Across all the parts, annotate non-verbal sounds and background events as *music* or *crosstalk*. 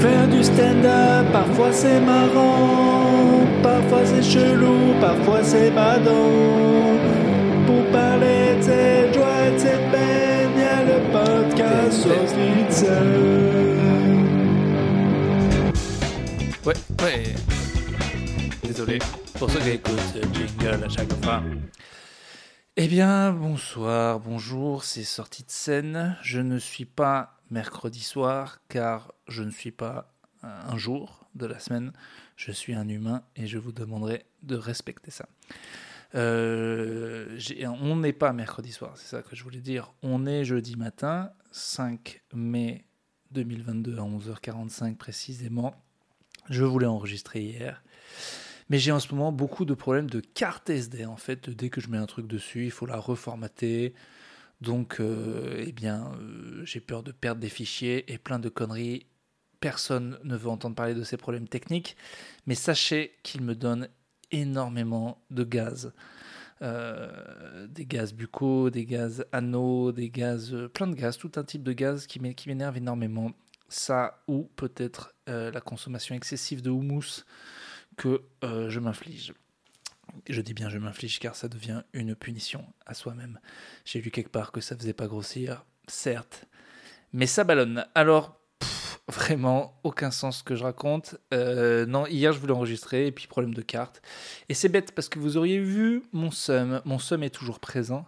Faire du stand-up, parfois c'est marrant, parfois c'est chelou, parfois c'est badant. Pour parler de cette joie, de cette peine, y a le podcast Sauce Ouais, ouais. Désolé pour ceux qui écoutent ce jingle à chaque fois. Eh bien, bonsoir, bonjour, c'est sorti de scène. Je ne suis pas mercredi soir car je ne suis pas un jour de la semaine. Je suis un humain et je vous demanderai de respecter ça. Euh, on n'est pas mercredi soir, c'est ça que je voulais dire. On est jeudi matin, 5 mai 2022 à 11h45 précisément. Je voulais enregistrer hier. Mais j'ai en ce moment beaucoup de problèmes de carte SD. En fait, dès que je mets un truc dessus, il faut la reformater. Donc, euh, eh bien, euh, j'ai peur de perdre des fichiers et plein de conneries. Personne ne veut entendre parler de ces problèmes techniques. Mais sachez qu'ils me donnent énormément de gaz. Euh, des gaz buccaux, des gaz anneaux, des gaz, plein de gaz, tout un type de gaz qui m'é- qui m'énerve énormément. Ça ou peut-être la consommation excessive de houmous que euh, je m'inflige. Je dis bien je m'inflige car ça devient une punition à soi-même. J'ai lu quelque part que ça faisait pas grossir, certes, mais ça ballonne. Alors, vraiment, aucun sens que je raconte. Euh, non, hier je voulais enregistrer et puis problème de carte. Et c'est bête parce que vous auriez vu mon seum. Mon seum est toujours présent,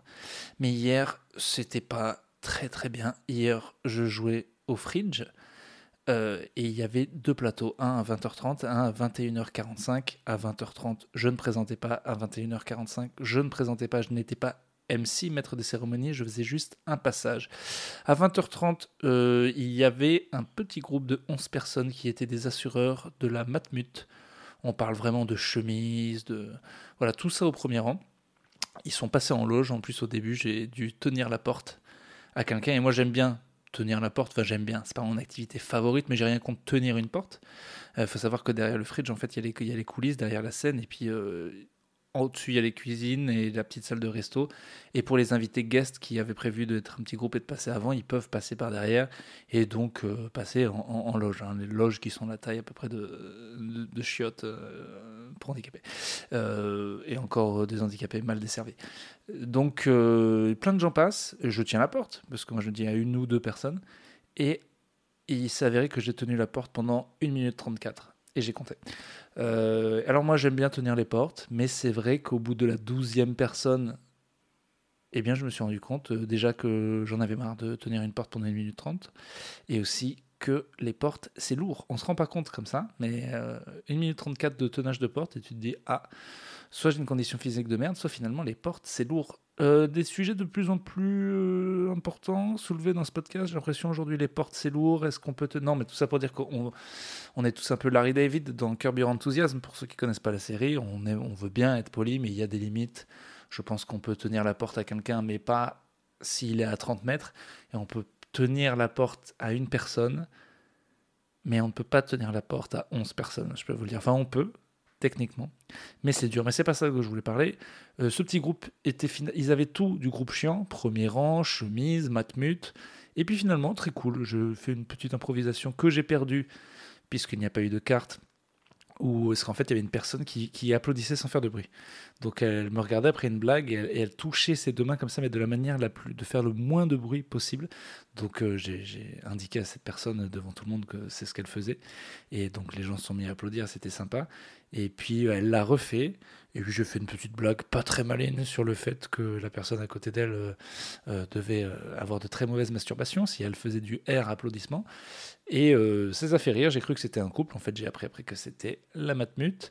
mais hier c'était pas très très bien. Hier je jouais au fridge. Euh, et il y avait deux plateaux, un à 20h30, un à 21h45. À 20h30, je ne présentais pas. À 21h45, je ne présentais pas. Je n'étais pas MC, maître des cérémonies, je faisais juste un passage. À 20h30, euh, il y avait un petit groupe de 11 personnes qui étaient des assureurs de la Matmut. On parle vraiment de chemise, de... Voilà, tout ça au premier rang. Ils sont passés en loge. En plus, au début, j'ai dû tenir la porte à quelqu'un. Et moi, j'aime bien tenir la porte. Enfin, j'aime bien. C'est pas mon activité favorite, mais j'ai rien contre tenir une porte. Il faut savoir que derrière le fridge, en fait, il y, a les- il y a les coulisses derrière la scène. Et puis, euh, au-dessus, il y a les cuisines et la petite salle de resto. Et pour les invités guests qui avaient prévu d'être un petit groupe et de passer avant, ils peuvent passer par derrière et donc euh, passer en, loge. hein. Les loges qui sont la taille à peu près de, de, chiottes euh, pour handicapés. Euh, et encore des handicapés mal desservis. Donc, plein de gens passent. Je tiens la porte, parce que moi je dis à une ou deux personnes. Et il s'est avéré que j'ai tenu la porte pendant 1 minute 34. Et j'ai compté. Euh, alors moi j'aime bien tenir les portes, mais c'est vrai qu'au bout de la douzième personne, eh bien je me suis rendu compte euh, déjà que j'en avais marre de tenir une porte pendant 1 minute 30. Et aussi que les portes, c'est lourd. On se rend pas compte comme ça, mais euh, 1 minute 34 de tenage de porte, et tu te dis, ah, soit j'ai une condition physique de merde, soit finalement les portes, c'est lourd. Euh, des sujets de plus en plus euh, importants soulevés dans ce podcast. J'ai l'impression aujourd'hui les portes c'est lourd. Est-ce qu'on peut te... Non, mais tout ça pour dire qu'on on est tous un peu Larry David dans Curb Your Enthusiasm. Pour ceux qui connaissent pas la série, on, est, on veut bien être poli, mais il y a des limites. Je pense qu'on peut tenir la porte à quelqu'un, mais pas s'il est à 30 mètres. Et on peut tenir la porte à une personne, mais on ne peut pas tenir la porte à 11 personnes. Je peux vous le dire. Enfin, on peut techniquement, mais c'est dur. Mais c'est pas ça que je voulais parler. Euh, ce petit groupe était fina- ils avaient tout du groupe chiant, premier rang, chemise, matmut, et puis finalement très cool. Je fais une petite improvisation que j'ai perdue puisqu'il n'y a pas eu de carte. Ou est-ce qu'en fait il y avait une personne qui, applaudissait sans faire de bruit. Donc elle me regardait après une blague et elle, et elle touchait ses deux mains comme ça, mais de la manière la plus de faire le moins de bruit possible. Donc euh, j'ai indiqué à cette personne devant tout le monde que c'est ce qu'elle faisait. Et donc les gens se sont mis à applaudir, c'était sympa. Et puis elle l'a refait. Et puis je fais une petite blague pas très maligne sur le fait que la personne à côté d'elle euh, euh, devait avoir de très mauvaises masturbations si elle faisait du R applaudissement. Et ça les a fait rire. J'ai cru que c'était un couple. En fait, j'ai appris après que c'était la matmute.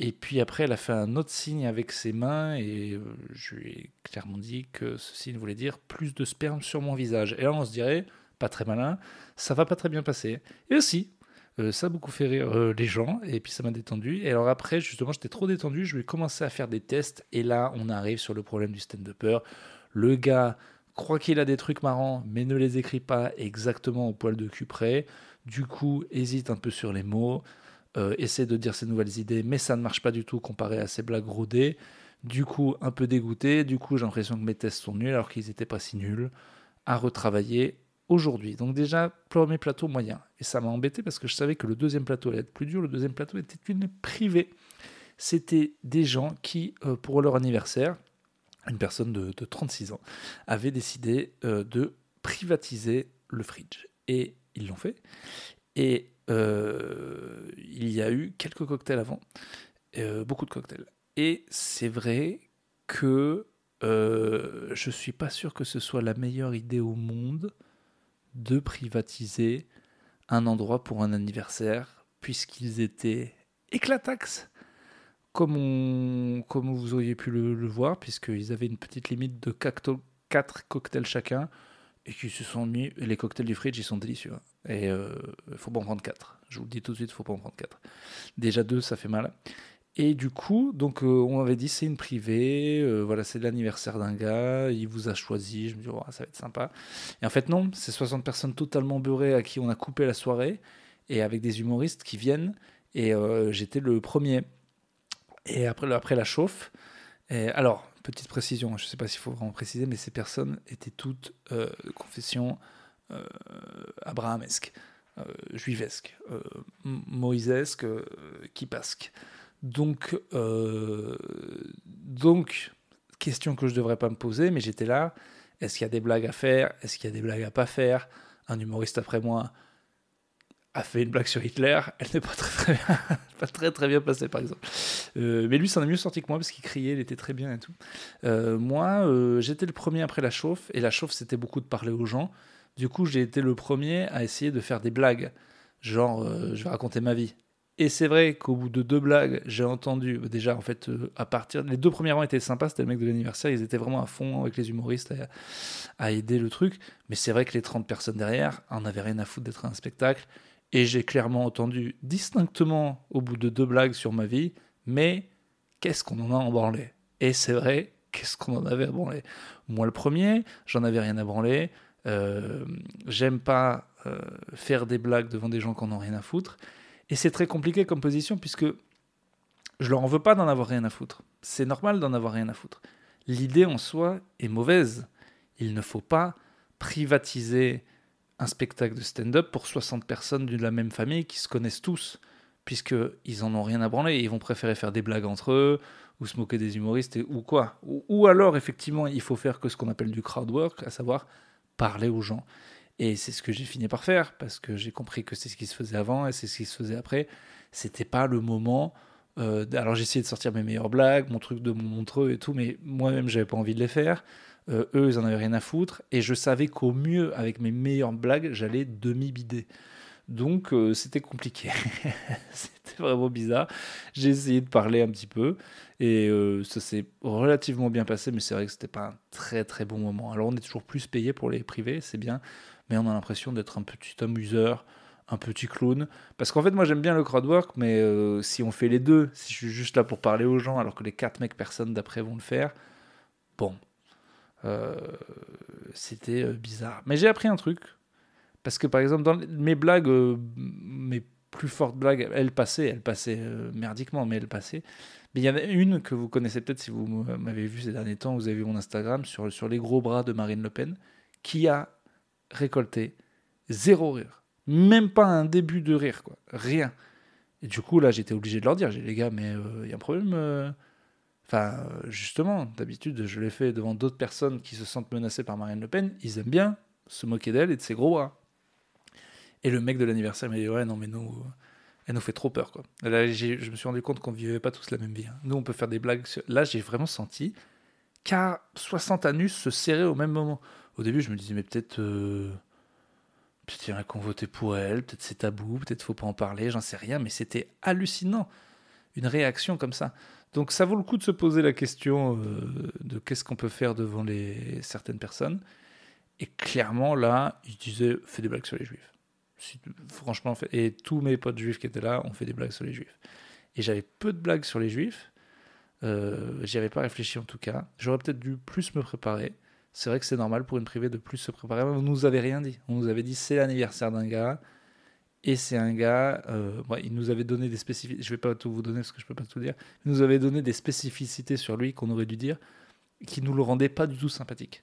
Et puis après, elle a fait un autre signe avec ses mains et euh, je lui ai clairement dit que ce signe voulait dire plus de sperme sur mon visage. Et là, on se dirait, pas très malin, ça va pas très bien passer. Et aussi, euh, ça a beaucoup fait rire euh, les gens et puis ça m'a détendu. Et alors après, justement, j'étais trop détendu, je vais commencer à faire des tests et là, on arrive sur le problème du stand-upper. Le gars croit qu'il a des trucs marrants, mais ne les écrit pas exactement au poil de cul près. Du coup, hésite un peu sur les mots, euh, essaie de dire ses nouvelles idées, mais ça ne marche pas du tout comparé à ses blagues rodées. Du coup, un peu dégoûté. Du coup, j'ai l'impression que mes tests sont nuls alors qu'ils n'étaient pas si nuls. À retravailler. aujourd'hui. Donc déjà, premier plateau moyen. Et ça m'a embêté parce que je savais que le deuxième plateau allait être plus dur. Le deuxième plateau était une privée. C'était des gens qui, euh, pour leur anniversaire, une personne de, 36 ans, avait décidé euh, de privatiser le fridge. Et ils l'ont fait. Et euh, il y a eu quelques cocktails avant, beaucoup de cocktails. Et c'est vrai que je je suis pas sûr que ce soit la meilleure idée au monde de privatiser un endroit pour un anniversaire, puisqu'ils étaient éclatax, comme, vous auriez pu le, voir, puisqu'ils avaient une petite limite de 4 cocktails chacun, et qui se sont mis, les cocktails du fridge, ils sont délicieux. Et il euh, faut pas en prendre 4. Je vous le dis tout de suite, il faut pas en prendre 4. Déjà deux, ça fait mal. Et du coup, donc euh, on avait dit c'est une privée, euh, voilà, c'est l'anniversaire d'un gars, il vous a choisi, je me dis oh, ça va être sympa. Et en fait non, c'est 60 personnes totalement beurrées à qui on a coupé la soirée et avec des humoristes qui viennent et euh, j'étais le premier. Et après, après la chauffe, alors petite précision, je ne sais pas s'il faut vraiment préciser, mais ces personnes étaient toutes confession abrahamesque, juivesque, moïsesque, kipasque. Donc, euh, donc, question que je ne devrais pas me poser, mais j'étais là. Est-ce qu'il y a des blagues à faire Est-ce qu'il y a des blagues à pas faire? Un humoriste après moi a fait une blague sur Hitler. Elle n'est pas très très bien, *laughs* pas passée par exemple. Euh, mais lui, s'en est mieux sorti que moi parce qu'il criait, il était très bien et tout. Euh, moi, j'étais le premier après la chauffe et la chauffe c'était beaucoup de parler aux gens. Du coup, j'ai été le premier à essayer de faire des blagues, genre je vais raconter ma vie. Et c'est vrai qu'au bout de deux blagues, j'ai entendu, déjà en fait, euh, à partir. Les deux premiers rangs étaient sympas, c'était le mec de l'anniversaire, ils étaient vraiment à fond avec les humoristes à, aider le truc. Mais c'est vrai que les 30 personnes derrière en avaient rien à foutre d'être un spectacle. Et j'ai clairement entendu distinctement, au bout de deux blagues sur ma vie, mais qu'est-ce qu'on en a embranlé Et c'est vrai, qu'est-ce qu'on en avait à branler? Moi le premier, j'en avais rien à branler. Euh, j'aime pas euh, faire des blagues devant des gens qui en ont rien à foutre. Et c'est très compliqué comme position puisque je leur en veux pas d'en avoir rien à foutre. C'est normal d'en avoir rien à foutre. L'idée en soi est mauvaise. Il ne faut pas privatiser un spectacle de stand-up pour 60 personnes de la même famille qui se connaissent tous, puisqu'ils en ont rien à branler. Ils vont préférer faire des blagues entre eux, ou se moquer des humoristes, ou quoi. Ou, ou alors, effectivement, il faut faire que ce qu'on appelle du crowd work, à savoir parler aux gens. Et c'est ce que j'ai fini par faire, parce que j'ai compris que c'est ce qui se faisait avant et c'est ce qui se faisait après. C'était pas le moment. Euh, alors j'ai essayé de sortir mes meilleures blagues, mon truc de mon montreux et tout, mais moi-même j'avais pas envie de les faire. Euh, eux, ils en avaient rien à foutre. Et je savais qu'au mieux, avec mes meilleures blagues, j'allais demi-bider. Donc euh, c'était compliqué. *laughs* c'était vraiment bizarre. J'ai essayé de parler un petit peu et ça s'est relativement bien passé, mais c'est vrai que c'était pas un très très bon moment. Alors on est toujours plus payé pour les privés, c'est bien, mais on a l'impression d'être un petit amuseur, un petit clown. Parce qu'en fait, moi j'aime bien le crowdwork, mais euh, si on fait les deux, si je suis juste là pour parler aux gens alors que les quatre mecs, personne d'après vont le faire, bon, euh, c'était euh, bizarre. Mais j'ai appris un truc. Parce que par exemple, dans mes blagues, mes plus fortes blagues, elles passaient, elles passaient merdiquement, mais elles passaient. Mais il y en a une que vous connaissez peut-être si vous m'avez vu ces derniers temps, vous avez vu mon Instagram sur, les gros bras de Marine Le Pen, qui a récolté zéro rire. Même pas un début de rire, quoi. Rien. Et du coup, là, j'étais obligé de leur dire, j'ai les gars, mais il euh, y a un problème. Euh. Enfin, justement, d'habitude, je l'ai fait devant d'autres personnes qui se sentent menacées par Marine Le Pen. Ils aiment bien se moquer d'elle et de ses gros bras. Et le mec de l'anniversaire m'a dit, ouais, non, mais nous, elle nous fait trop peur, quoi. Là, je me suis rendu compte qu'on vivait pas tous la même vie. Hein. Nous, on peut faire des blagues. Là, j'ai vraiment senti qu'à 60 anus se serrer au même moment. Au début, je me disais, mais peut-être. Euh, peut-être il y a qui ont pour elle, peut-être c'est tabou, peut-être faut pas en parler, j'en sais rien, mais c'était hallucinant. Une réaction comme ça. Donc ça vaut le coup de se poser la question euh, de qu'est-ce qu'on peut faire devant certaines personnes. Et clairement, là, il disait fais des blagues sur les juifs. Franchement, et tous mes potes juifs qui étaient là ont fait des blagues sur les juifs. Et j'avais peu de blagues sur les juifs. Euh, J'y avais pas réfléchi en tout cas. J'aurais peut-être dû plus me préparer c'est vrai que c'est normal pour une privée de plus se préparer. On nous avait rien dit. On nous avait dit c'est l'anniversaire d'un gars. Et c'est un gars, euh, il nous avait donné des spécificités, je vais pas tout vous donner parce que je peux pas tout dire, il nous avait donné des spécificités sur lui qu'on aurait dû dire, qui nous le rendaient pas du tout sympathique.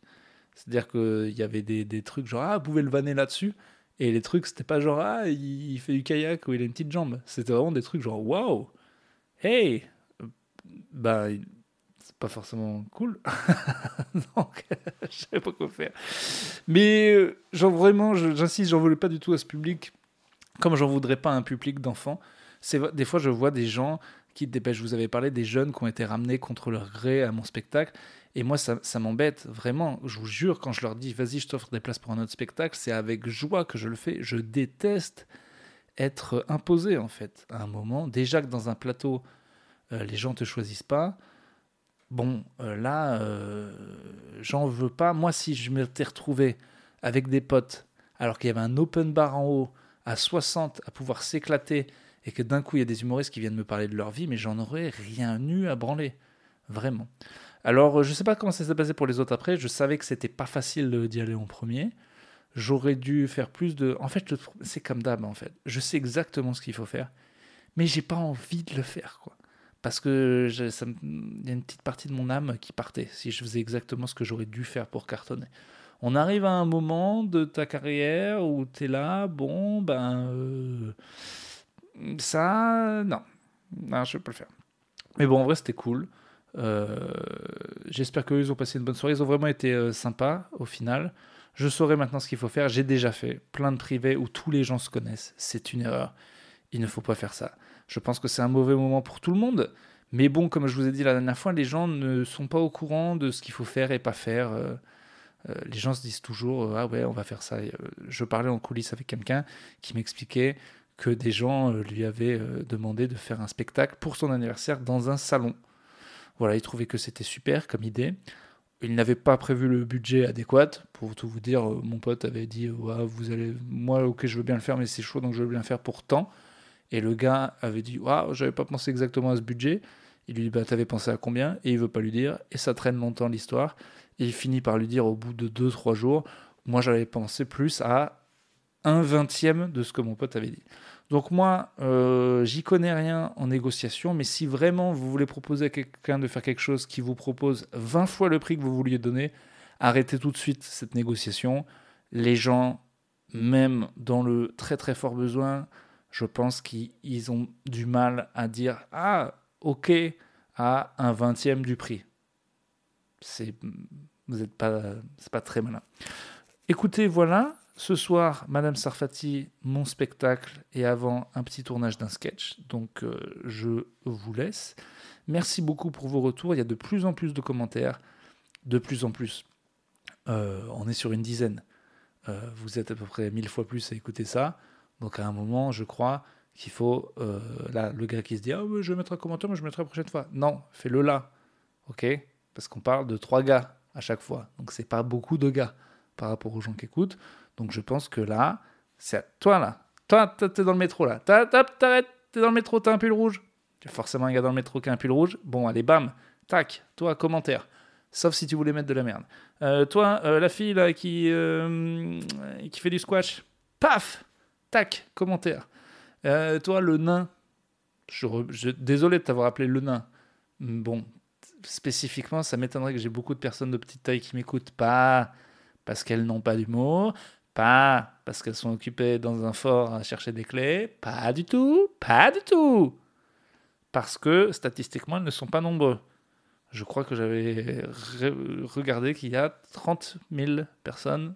C'est-à-dire qu'il y avait des, des, trucs genre, ah, vous pouvez le vanner là-dessus. Et les trucs, c'était pas genre, ah, il fait du kayak ou il a une petite jambe. C'était vraiment des trucs genre, waouh, hey, bah, c'est pas forcément cool. *laughs* Donc, *laughs* je savais pas quoi faire. Mais, euh, genre, vraiment, j'insiste, j'en voulais pas du tout à ce public, comme j'en voudrais pas à un public d'enfants. Des fois, je vois des gens qui, je vous avais parlé des jeunes qui ont été ramenés contre leur gré à mon spectacle. Et moi, ça, ça m'embête vraiment. Je vous jure, quand je leur dis, vas-y, je t'offre des places pour un autre spectacle, c'est avec joie que je le fais. Je déteste être imposé, en fait, à un moment. Déjà que dans un plateau, euh, les gens ne te choisissent pas. Bon, euh, là, euh, j'en veux pas. Moi, si je m'étais retrouvé avec des potes, alors qu'il y avait un open bar en haut, à 60, à pouvoir s'éclater, et que d'un coup, il y a des humoristes qui viennent me parler de leur vie, mais j'en aurais rien eu à branler. Vraiment. Alors, je ne sais pas comment ça s'est passé pour les autres après. Je savais que c'était pas facile d'y aller en premier. J'aurais dû faire plus de. En fait, c'est comme d'hab, en fait. Je sais exactement ce qu'il faut faire, mais j'ai pas envie de le faire, quoi. Parce que il y a une petite partie de mon âme qui partait si je faisais exactement ce que j'aurais dû faire pour cartonner. On arrive à un moment de ta carrière où tu es là, bon, ben. Euh, ça, non. Non, je peux pas le faire. Mais bon, en vrai, c'était cool. Euh, j'espère qu'eux, ils ont passé une bonne soirée. Ils ont vraiment été euh, sympas au final. Je saurai maintenant ce qu'il faut faire. J'ai déjà fait plein de privés où tous les gens se connaissent. C'est une erreur. Il ne faut pas faire ça. Je pense que c'est un mauvais moment pour tout le monde. Mais bon, comme je vous ai dit la dernière fois, les gens ne sont pas au courant de ce qu'il faut faire et pas faire. Euh, les gens se disent toujours Ah ouais, on va faire ça. je parlais en coulisses avec quelqu'un qui m'expliquait que des gens lui avaient demandé de faire un spectacle pour son anniversaire dans un salon. Voilà, il trouvait que c'était super comme idée. Il n'avait pas prévu le budget adéquat. Pour tout vous dire, euh, mon pote avait dit ouais, vous allez, Moi, ok, je veux bien le faire, mais c'est chaud, donc je veux bien le faire pour tant. Et le gars avait dit Waouh, j'avais pas pensé exactement à ce budget. Il lui dit bah, T'avais pensé à combien? Et il veut pas lui dire. Et ça traîne longtemps l'histoire. Et il finit par lui dire au bout de 2-3 jours Moi, j'avais pensé plus à un vingtième de ce que mon pote avait dit. Donc moi, euh, j'y connais rien en négociation, mais si vraiment vous voulez proposer à quelqu'un de faire quelque chose qui vous propose 20 fois le prix que vous vouliez donner, arrêtez tout de suite cette négociation. Les gens, même dans le très très fort besoin, je pense qu'ils ont du mal à dire ah ok à un vingtième du prix. C'est vous n'êtes pas c'est pas très malin. Écoutez, voilà, ce soir, Madame Sarfati, mon spectacle, et avant un petit tournage d'un sketch. Donc euh, je vous laisse. Merci beaucoup pour vos retours. Il y a de plus en plus de commentaires. De plus en plus. Euh, on est sur une dizaine. Euh, vous êtes à peu près mille fois plus à écouter ça. Donc à un moment, je crois qu'il faut. là, le gars qui se dit Ah, je vais mettre un commentaire, mais je mettrai la prochaine fois. Non, fais-le là. OK? Parce qu'on parle de trois gars à chaque fois. Donc c'est pas beaucoup de gars par rapport aux gens qui écoutent. Donc je pense que là, c'est toi là. Toi, t'es dans le métro là. T'arrêtes, t'es dans le métro, t'as un pull rouge. Tu as forcément un gars dans le métro qui a un pull rouge. Bon, allez, bam, tac, toi, commentaire. Sauf si tu voulais mettre de la merde. Euh, toi, euh, la fille là qui, euh, qui fait du squash, paf, tac, commentaire. toi, le nain, je, désolé de t'avoir appelé le nain. Bon, spécifiquement, ça m'étonnerait que j'ai beaucoup de personnes de petite taille qui m'écoutent. Pas parce qu'elles n'ont pas d'humour, pas parce qu'elles sont occupées dans un fort à chercher des clés. Pas du tout. Pas du tout. Parce que statistiquement, elles ne sont pas nombreux. Je crois que j'avais regardé qu'il y a 30 000 personnes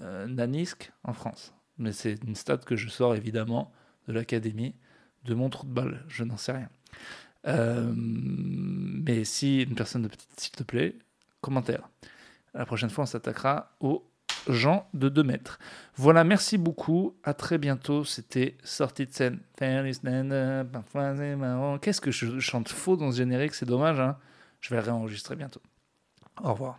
euh, nanisques en France. Mais c'est une stat que je sors évidemment de l'académie de mon trou de balle. Je n'en sais rien. Euh, mais si une personne de petite, s'il te plaît, commentaire. La prochaine fois, on s'attaquera aux Jean de 2 mètres. Voilà, merci beaucoup. À très bientôt. C'était Sortie de scène. Qu'est-ce que je chante faux dans ce générique? C'est dommage. Hein je vais le réenregistrer bientôt. Au revoir.